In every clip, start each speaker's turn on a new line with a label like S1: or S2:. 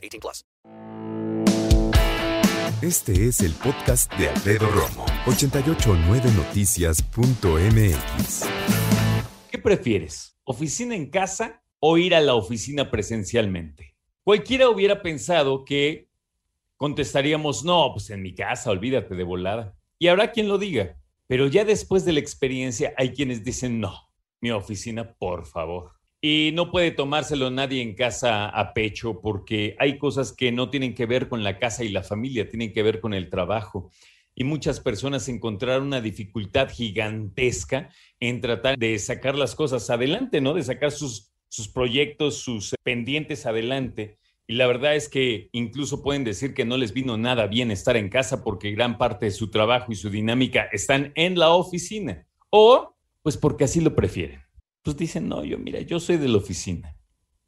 S1: 18 plus.
S2: Este es el podcast de Alfredo Romo. 889noticias.mx
S3: ¿Qué prefieres? ¿Oficina en casa o ir a la oficina presencialmente? Cualquiera hubiera pensado que contestaríamos, no, pues en mi casa, olvídate de volada. Y habrá quien lo diga, pero ya después de la experiencia hay quienes dicen, no, mi oficina, por favor. Y no puede tomárselo nadie en casa a pecho porque hay cosas que no tienen que ver con la casa y la familia, tienen que ver con el trabajo. Y muchas personas encontraron una dificultad gigantesca en tratar de sacar las cosas adelante, ¿no? De sacar sus, sus proyectos, sus pendientes adelante. Y la verdad es que incluso pueden decir que no les vino nada bien estar en casa porque gran parte de su trabajo y su dinámica están en la oficina. O pues porque así lo prefieren. Pues dicen, no, yo mira, yo soy de la oficina.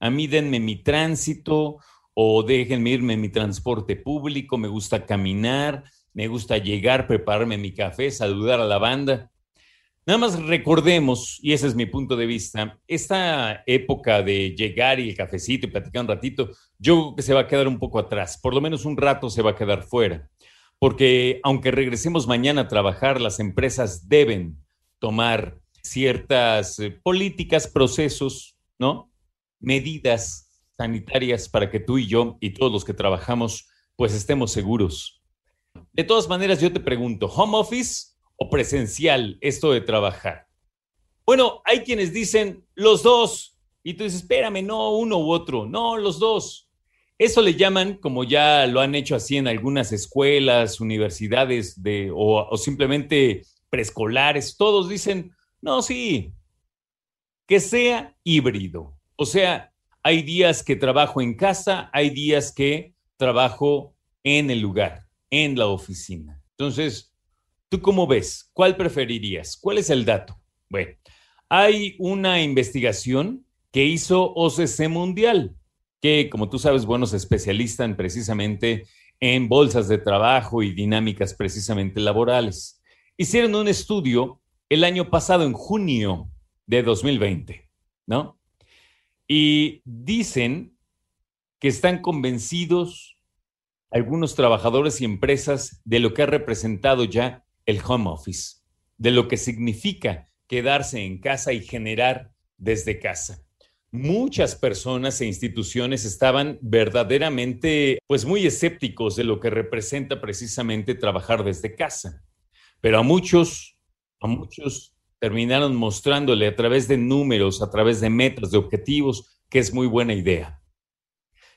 S3: A mí denme mi tránsito o déjenme irme en mi transporte público, me gusta caminar, me gusta llegar, prepararme mi café, saludar a la banda. Nada más recordemos, y ese es mi punto de vista, esta época de llegar y el cafecito y platicar un ratito, yo creo que se va a quedar un poco atrás, por lo menos un rato se va a quedar fuera, porque aunque regresemos mañana a trabajar, las empresas deben tomar ciertas eh, políticas, procesos, ¿no? Medidas sanitarias para que tú y yo y todos los que trabajamos, pues estemos seguros. De todas maneras, yo te pregunto, ¿home office o presencial esto de trabajar? Bueno, hay quienes dicen los dos y tú dices, espérame, no uno u otro, no, los dos. Eso le llaman, como ya lo han hecho así en algunas escuelas, universidades de, o, o simplemente preescolares, todos dicen, no, sí, que sea híbrido. O sea, hay días que trabajo en casa, hay días que trabajo en el lugar, en la oficina. Entonces, ¿Tú cómo ves? ¿Cuál preferirías? ¿Cuál es el dato? Bueno, hay una investigación que hizo OCC Mundial, que como tú sabes, bueno, se especializan precisamente en bolsas de trabajo y dinámicas precisamente laborales. Hicieron un estudio el año pasado, en junio de 2020, ¿no? Y dicen que están convencidos algunos trabajadores y empresas de lo que ha representado ya el home office, de lo que significa quedarse en casa y generar desde casa. Muchas personas e instituciones estaban verdaderamente, pues muy escépticos de lo que representa precisamente trabajar desde casa. Pero a muchos, a muchos terminaron mostrándole a través de números, a través de metas, de objetivos, que es muy buena idea.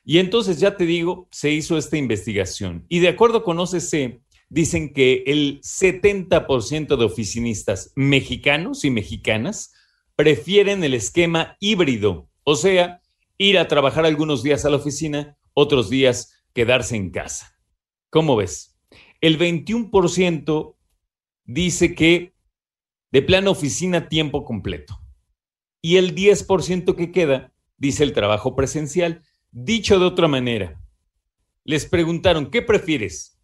S3: Y entonces ya te digo, se hizo esta investigación. Y de acuerdo con OCC, dicen que el 70% de oficinistas mexicanos y mexicanas prefieren el esquema híbrido, o sea, ir a trabajar algunos días a la oficina, otros días quedarse en casa. ¿Cómo ves? El 21% dice que de plano oficina tiempo completo. Y el 10% que queda dice el trabajo presencial. Dicho de otra manera, les preguntaron, ¿qué prefieres?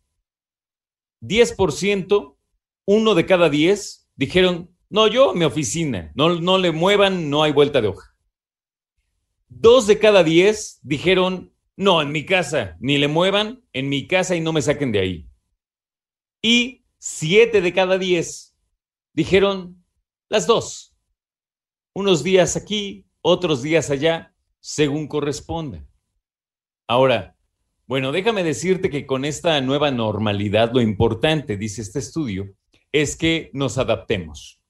S3: 10%, uno de cada 10 dijeron, no, yo mi oficina, no, no le muevan, no hay vuelta de hoja. Dos de cada 10 dijeron, no, en mi casa, ni le muevan, en mi casa y no me saquen de ahí. Y siete de cada 10 dijeron, las dos. Unos días aquí, otros días allá, según corresponda. Ahora, bueno, déjame decirte que con esta nueva normalidad lo importante, dice este estudio, es que nos adaptemos.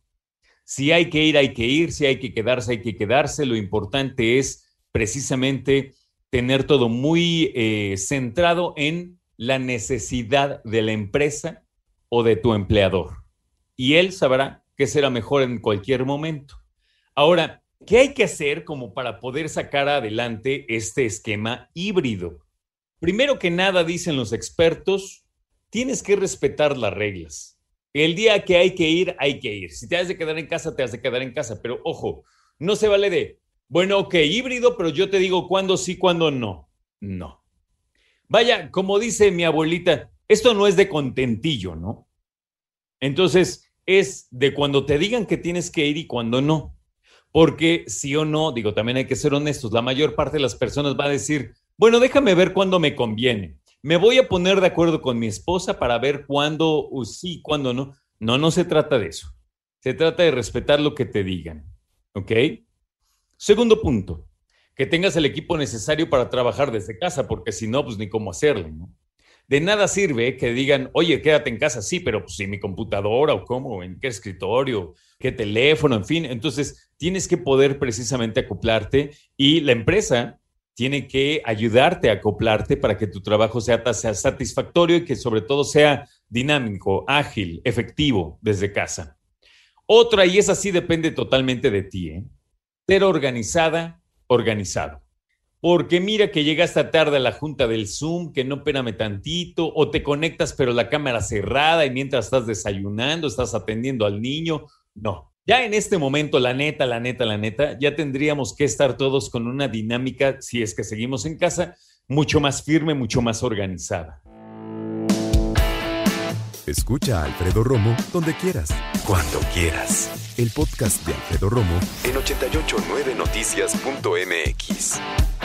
S3: Si hay que ir, hay que ir, si hay que quedarse, hay que quedarse. Lo importante es precisamente tener todo muy eh, centrado en la necesidad de la empresa o de tu empleador. Y él sabrá qué será mejor en cualquier momento. Ahora, ¿qué hay que hacer como para poder sacar adelante este esquema híbrido? Primero que nada, dicen los expertos, tienes que respetar las reglas. El día que hay que ir, hay que ir. Si te has de quedar en casa, te has de quedar en casa. Pero ojo, no se vale de, bueno, ok, híbrido, pero yo te digo cuándo sí, cuándo no. No. Vaya, como dice mi abuelita, esto no es de contentillo, ¿no? Entonces, es de cuando te digan que tienes que ir y cuando no. Porque sí o no, digo, también hay que ser honestos, la mayor parte de las personas va a decir, bueno, déjame ver cuándo me conviene. Me voy a poner de acuerdo con mi esposa para ver cuándo uh, sí, cuándo no. No, no se trata de eso. Se trata de respetar lo que te digan. ¿Ok? Segundo punto, que tengas el equipo necesario para trabajar desde casa, porque si no, pues ni cómo hacerlo, ¿no? De nada sirve que digan, oye, quédate en casa, sí, pero pues mi computadora o cómo, en qué escritorio, qué teléfono, en fin. Entonces, tienes que poder precisamente acoplarte y la empresa tiene que ayudarte a acoplarte para que tu trabajo sea, sea satisfactorio y que sobre todo sea dinámico, ágil, efectivo desde casa. Otra, y esa sí depende totalmente de ti, ¿eh? ser organizada, organizado. Porque mira que llega esta tarde a la junta del Zoom, que no espérame tantito, o te conectas pero la cámara cerrada y mientras estás desayunando, estás atendiendo al niño. No, ya en este momento, la neta, la neta, la neta, ya tendríamos que estar todos con una dinámica, si es que seguimos en casa, mucho más firme, mucho más organizada.
S2: Escucha a Alfredo Romo donde quieras, cuando quieras. El podcast de Alfredo Romo en 889noticias.mx.